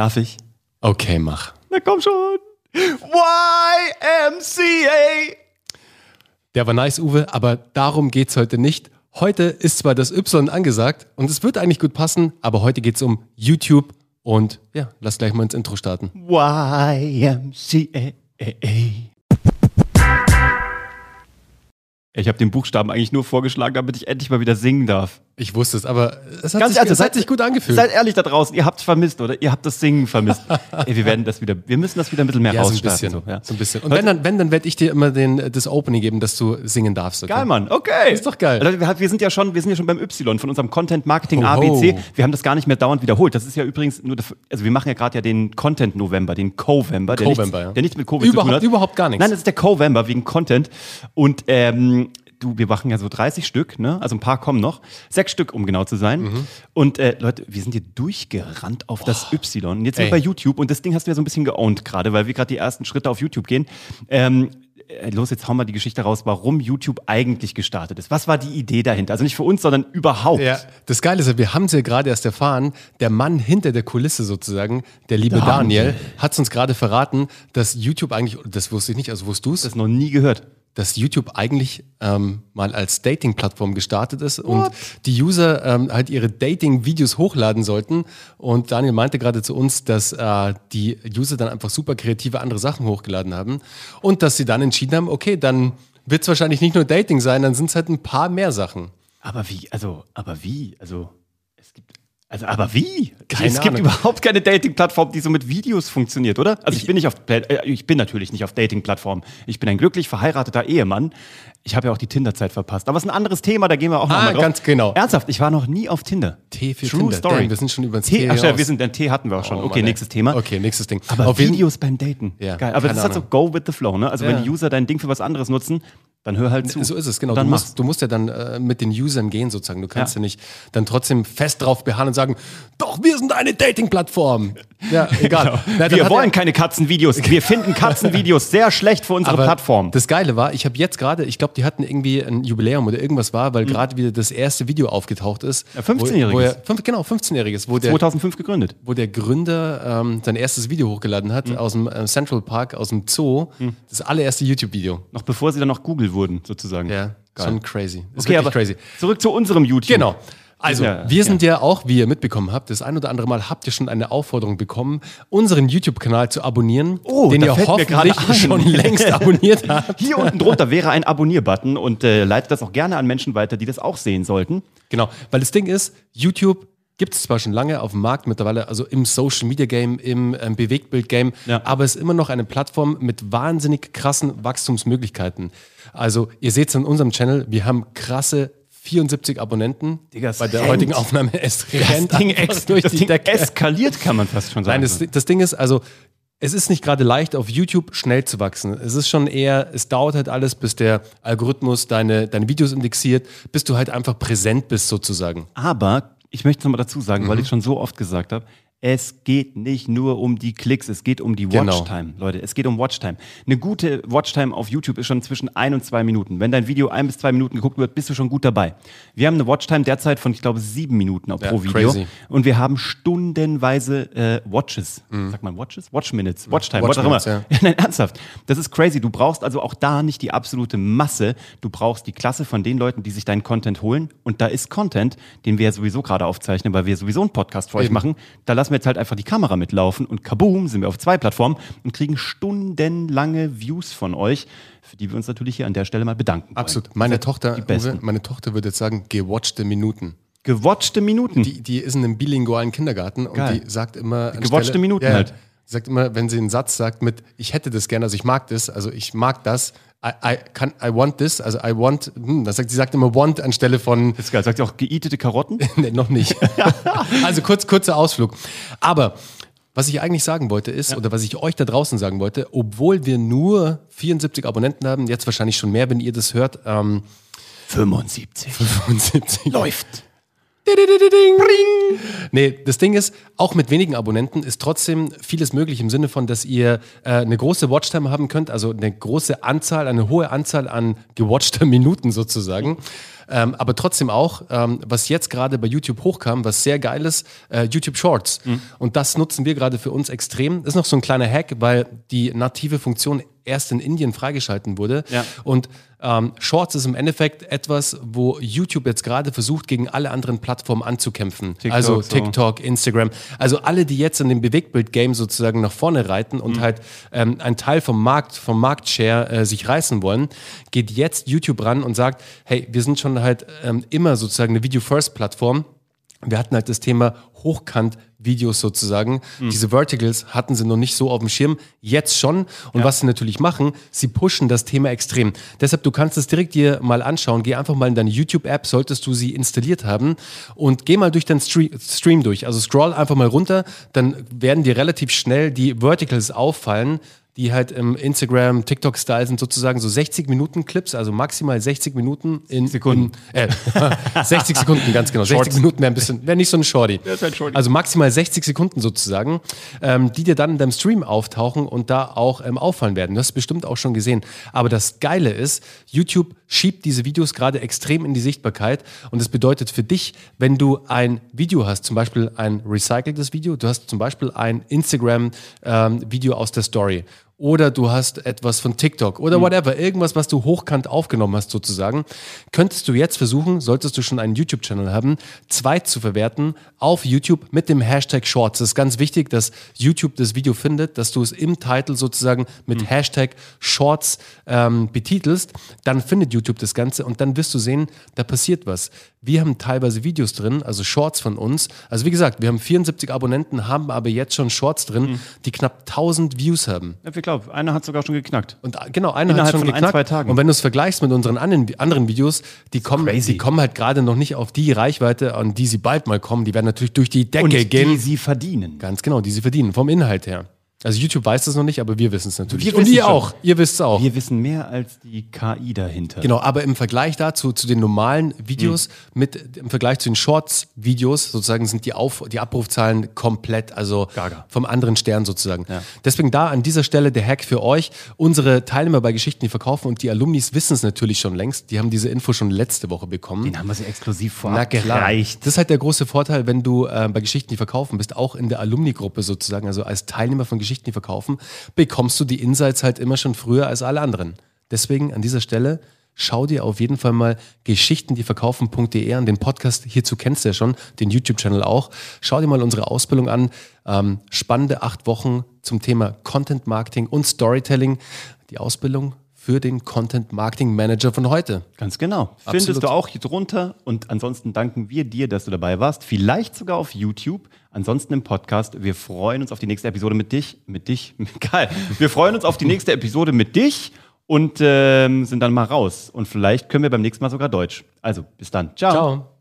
Darf ich? Okay, mach. Na komm schon. YMCA. Der war nice, Uwe, aber darum geht's heute nicht. Heute ist zwar das Y angesagt und es wird eigentlich gut passen, aber heute geht's um YouTube und ja, lass gleich mal ins Intro starten. YMCA. Ich habe den Buchstaben eigentlich nur vorgeschlagen, damit ich endlich mal wieder singen darf. Ich wusste es, aber es hat, Ganz sich, ehrlich, es hat sich gut angefühlt. Seid ehrlich da draußen, ihr habt es vermisst, oder? Ihr habt das Singen vermisst. Ey, wir werden das wieder, wir müssen das wieder ein bisschen mehr ja, so ein bisschen. So, ja. so ein bisschen. Und wenn dann, wenn, dann werde ich dir immer den, das Opening geben, dass du singen darfst. Okay? Geil, Mann. Okay. Ist doch geil. Leute, wir, sind ja schon, wir sind ja schon beim Y von unserem Content Marketing ABC. Wir haben das gar nicht mehr dauernd wiederholt. Das ist ja übrigens nur, das- also wir machen ja gerade ja den Content November, den Covember, der, Covember, nichts, ja. der nichts mit Covid zu tun Überhaupt, hat. überhaupt gar nichts. Nein, das ist der Covember wegen Content. Und ähm, du, wir machen ja so 30 Stück, ne? Also ein paar kommen noch. Sechs Stück, um genau zu sein. Mhm. Und äh, Leute, wir sind hier durchgerannt auf das Y. Und jetzt sind wir bei YouTube und das Ding hast du ja so ein bisschen geowned gerade, weil wir gerade die ersten Schritte auf YouTube gehen. Ähm, äh, los, jetzt hauen wir die Geschichte raus, warum YouTube eigentlich gestartet ist. Was war die Idee dahinter? Also nicht für uns, sondern überhaupt. Ja, das Geile ist ja, wir haben es ja gerade erst erfahren, der Mann hinter der Kulisse sozusagen, der liebe Daniel, hat es uns gerade verraten, dass YouTube eigentlich, das wusste ich nicht, also wusstest du es, Das noch nie gehört. Dass YouTube eigentlich ähm, mal als Dating-Plattform gestartet ist und die User ähm, halt ihre Dating-Videos hochladen sollten. Und Daniel meinte gerade zu uns, dass äh, die User dann einfach super kreative andere Sachen hochgeladen haben und dass sie dann entschieden haben, okay, dann wird es wahrscheinlich nicht nur Dating sein, dann sind es halt ein paar mehr Sachen. Aber wie? Also, aber wie? Also, es gibt. Also, aber wie? Keine es gibt Ahnung. überhaupt keine Dating-Plattform, die so mit Videos funktioniert, oder? Also ich, bin nicht auf, äh, ich bin natürlich nicht auf Dating-Plattformen. Ich bin ein glücklich verheirateter Ehemann. Ich habe ja auch die Tinder-Zeit verpasst. Aber es ist ein anderes Thema, da gehen wir auch noch Ah, mal drauf. ganz genau. Ernsthaft, ich war noch nie auf Tinder. T für True Tinder. Story. Damn, wir sind schon über das T. T Ach, ja, wir sind, den T hatten wir auch schon. Oh, okay, Mann, nächstes Thema. Okay, nächstes Ding. Aber Auf Videos beim Daten. Ja, Geil. Aber das ist halt so go with the flow, ne? Also wenn Ja. die User dein Ding für was anderes nutzen, dann hör halt zu. So ist es, genau. Und Du Dann musst, du musst ja dann äh, mit den Usern gehen sozusagen. Du kannst ja. Ja. nicht dann trotzdem fest drauf beharren und sagen, doch, wir sind eine Dating-Plattform. Ja, egal. Na, dann wir wollen er- keine Katzenvideos. Wir finden Katzenvideos sehr schlecht für unsere aber Plattform. Das Geile war, ich habe jetzt gerade, ich glaube, die hatten irgendwie ein Jubiläum oder irgendwas war, Mhm. weil gerade wieder das erste Video aufgetaucht ist. Ja, 15-jähriges. Wo, wo er, fünf, genau, 15-jähriges, wo der, 2005 gegründet. wo der Gründer ähm, sein erstes Video hochgeladen Mhm. hat aus dem äh, Central Park, aus dem Zoo. Das allererste YouTube-Video. Noch bevor sie dann noch Google wurden, sozusagen. Ja, schon crazy. Ist Okay, aber crazy. zurück zu unserem YouTube. Genau. Also, Ja, wir sind ja. auch, wie ihr mitbekommen habt, das ein oder andere Mal habt ihr schon eine Aufforderung bekommen, unseren YouTube-Kanal zu abonnieren, Oh, den ihr hoffentlich schon längst abonniert habt. Hier unten drunter wäre ein Abonnier-Button und äh, leitet das auch gerne an Menschen weiter, die das auch sehen sollten. Genau, weil das Ding ist, YouTube gibt es zwar schon lange auf dem Markt mittlerweile, also im Social Media Game, im ähm, Bewegtbild Game, Ja. aber es ist immer noch eine Plattform mit wahnsinnig krassen Wachstumsmöglichkeiten. Also, ihr seht es in unserem Channel, wir haben krasse 74 Abonnenten. Digga, Bei der rennt. heutigen Aufnahme es rennt Das Ding, ex durch das die Ding Decke. eskaliert, kann man fast schon sagen. Nein, das, das Ding ist, also, es ist nicht gerade leicht, auf YouTube schnell zu wachsen. Es ist schon eher, es dauert halt alles, bis der Algorithmus deine, deine Videos indexiert, bis du halt einfach präsent bist, sozusagen. Aber ich möchte es nochmal dazu sagen, Mhm. weil ich schon so oft gesagt habe, es geht nicht nur um die Klicks, es geht um die Genau. Watchtime, Leute. Es geht um Watchtime. Eine gute Watchtime auf YouTube ist schon zwischen ein und zwei Minuten. Wenn dein Video ein bis zwei Minuten geguckt wird, bist du schon gut dabei. Wir haben eine Watchtime derzeit von, ich glaube, sieben Minuten pro Ja, Video. crazy. Und wir haben stundenweise äh, Watches. Sagt man Watches? Watch Minutes. Watchtime, Mhm. Watch was auch immer. Ja. Ja, nein, ernsthaft. Das ist crazy. Du brauchst also auch da nicht die absolute Masse. Du brauchst die Klasse von den Leuten, die sich deinen Content holen. Und da ist Content, den wir ja sowieso gerade aufzeichnen, weil wir sowieso einen Podcast für euch Eben. machen. Da lassen wir jetzt halt einfach die Kamera mitlaufen und kaboom, sind wir auf zwei Plattformen und kriegen stundenlange Views von euch, für die wir uns natürlich hier an der Stelle mal bedanken. wollen. Absolut. Meine Ihr seid Tochter. Uwe, meine Tochter würde jetzt sagen, gewatchte Minuten. Gewatchte Minuten. Die, die ist in einem bilingualen Kindergarten und Geil. die sagt immer. Gewatchte Minuten ja, halt. Sagt immer, wenn sie einen Satz sagt mit, ich hätte das gerne, also ich mag das, also ich mag das, I, I, kann, I want this, also I want, hm, das sagt, sie sagt immer want anstelle von, das ist geil. Sagt ihr auch geeatete Karotten? nee, noch nicht. also kurz, kurzer Ausflug. Aber was ich eigentlich sagen wollte ist, oder was ich euch da draußen sagen wollte, obwohl wir nur 74 Abonnenten haben, jetzt wahrscheinlich schon mehr, wenn ihr das hört, ähm, 75. 75. Läuft. Nee, das Ding ist, auch mit wenigen Abonnenten ist trotzdem vieles möglich im Sinne von, dass ihr äh, eine große Watchtime haben könnt, also eine große Anzahl, eine hohe Anzahl an gewatchter Minuten sozusagen. Ähm, aber trotzdem auch, ähm, was jetzt gerade bei YouTube hochkam, was sehr geil ist, äh, YouTube Shorts. Mhm. Und das nutzen wir gerade für uns extrem. Das ist noch so ein kleiner Hack, weil die native Funktion erst in Indien freigeschalten wurde. Ja. Und ähm, Shorts ist im Endeffekt etwas, wo YouTube jetzt gerade versucht, gegen alle anderen Plattformen anzukämpfen. TikTok, also TikTok, so. Instagram. Also alle, die jetzt in dem Bewegtbild-Game sozusagen nach vorne reiten und mhm. halt ähm, einen Teil vom Markt, vom Marktshare äh, sich reißen wollen, geht jetzt YouTube ran und sagt, hey, wir sind schon halt ähm, immer sozusagen eine Video-First-Plattform wir hatten halt das Thema Hochkant-Videos sozusagen. Mhm. Diese Verticals hatten sie noch nicht so auf dem Schirm, jetzt schon. Und ja. was sie natürlich machen, sie pushen das Thema extrem. Deshalb, du kannst es direkt dir mal anschauen. Geh einfach mal in deine YouTube-App, solltest du sie installiert haben und geh mal durch deinen Stream durch. Also scroll einfach mal runter, dann werden dir relativ schnell die Verticals auffallen die halt im Instagram, TikTok-Style sind sozusagen so 60 Minuten Clips, also maximal 60 Minuten in Sekunden. In, äh, 60 Sekunden, ganz genau. Shorts. 60 Minuten wäre ein bisschen, wäre nicht so ein Shorty. Ein Shorty. Also maximal 60 Sekunden sozusagen, ähm, die dir dann in deinem Stream auftauchen und da auch ähm, auffallen werden. Du hast bestimmt auch schon gesehen. Aber das Geile ist, YouTube schiebt diese Videos gerade extrem in die Sichtbarkeit und das bedeutet für dich, wenn du ein Video hast, zum Beispiel ein recyceltes Video, du hast zum Beispiel ein Instagram-Video ähm, aus der Story oder du hast etwas von TikTok oder mhm. whatever, irgendwas, was du hochkant aufgenommen hast sozusagen, könntest du jetzt versuchen, solltest du schon einen YouTube-Channel haben, zwei zu verwerten auf YouTube mit dem Hashtag Shorts. Das ist ganz wichtig, dass YouTube das Video findet, dass du es im Titel sozusagen mit mhm. Hashtag Shorts ähm, betitelst, dann findet YouTube das Ganze und dann wirst du sehen, da passiert was. Wir haben teilweise Videos drin, also Shorts von uns. Also wie gesagt, wir haben 74 Abonnenten, haben aber jetzt schon Shorts drin, mhm. die knapp 1000 Views haben. Ja, ich glaube, einer hat sogar schon geknackt. Und äh, genau, einer hat schon geknackt. Ein, zwei Tagen. Und wenn du es vergleichst mit unseren anderen, anderen Videos, die kommen, die kommen halt gerade noch nicht auf die Reichweite, an die sie bald mal kommen. Die werden natürlich durch die Decke Und gehen. Die sie verdienen. Ganz genau, die sie verdienen, vom Inhalt her. Also YouTube weiß das noch nicht, aber wir wissen es natürlich. Wir und ihr auch. Ihr wisst es auch. Wir wissen mehr als die KI dahinter. Genau, aber im Vergleich dazu, zu den normalen Videos, mhm. mit, im Vergleich zu den Shorts-Videos, sozusagen sind die, Auf, die Abrufzahlen komplett, also Gaga. vom anderen Stern sozusagen. Ja. Deswegen da an dieser Stelle der Hack für euch. Unsere Teilnehmer bei Geschichten, die verkaufen und die Alumnis wissen es natürlich schon längst. Die haben diese Info schon letzte Woche bekommen. Den haben wir sie exklusiv vorab gereicht. Das ist halt der große Vorteil, wenn du äh, bei Geschichten, die verkaufen bist, auch in der Alumni-Gruppe sozusagen, also als Teilnehmer von Geschichten, Geschichten, die verkaufen, bekommst du die Insights halt immer schon früher als alle anderen. Deswegen an dieser Stelle schau dir auf jeden Fall mal geschichtendieverkaufen.de an. Den Podcast hierzu kennst du ja schon, den YouTube-Channel auch. Schau dir mal unsere Ausbildung an. Ähm, spannende acht Wochen zum Thema Content Marketing und Storytelling. Die Ausbildung für den Content Marketing Manager von heute. Ganz genau. Absolut. Findest du auch hier drunter. Und ansonsten danken wir dir, dass du dabei warst. Vielleicht sogar auf YouTube. Ansonsten im Podcast. Wir freuen uns auf die nächste Episode mit dich. Mit dich. Geil. Wir freuen uns auf die nächste Episode mit dich und ähm, sind dann mal raus. Und vielleicht können wir beim nächsten Mal sogar Deutsch. Also, bis dann. Ciao. Ciao.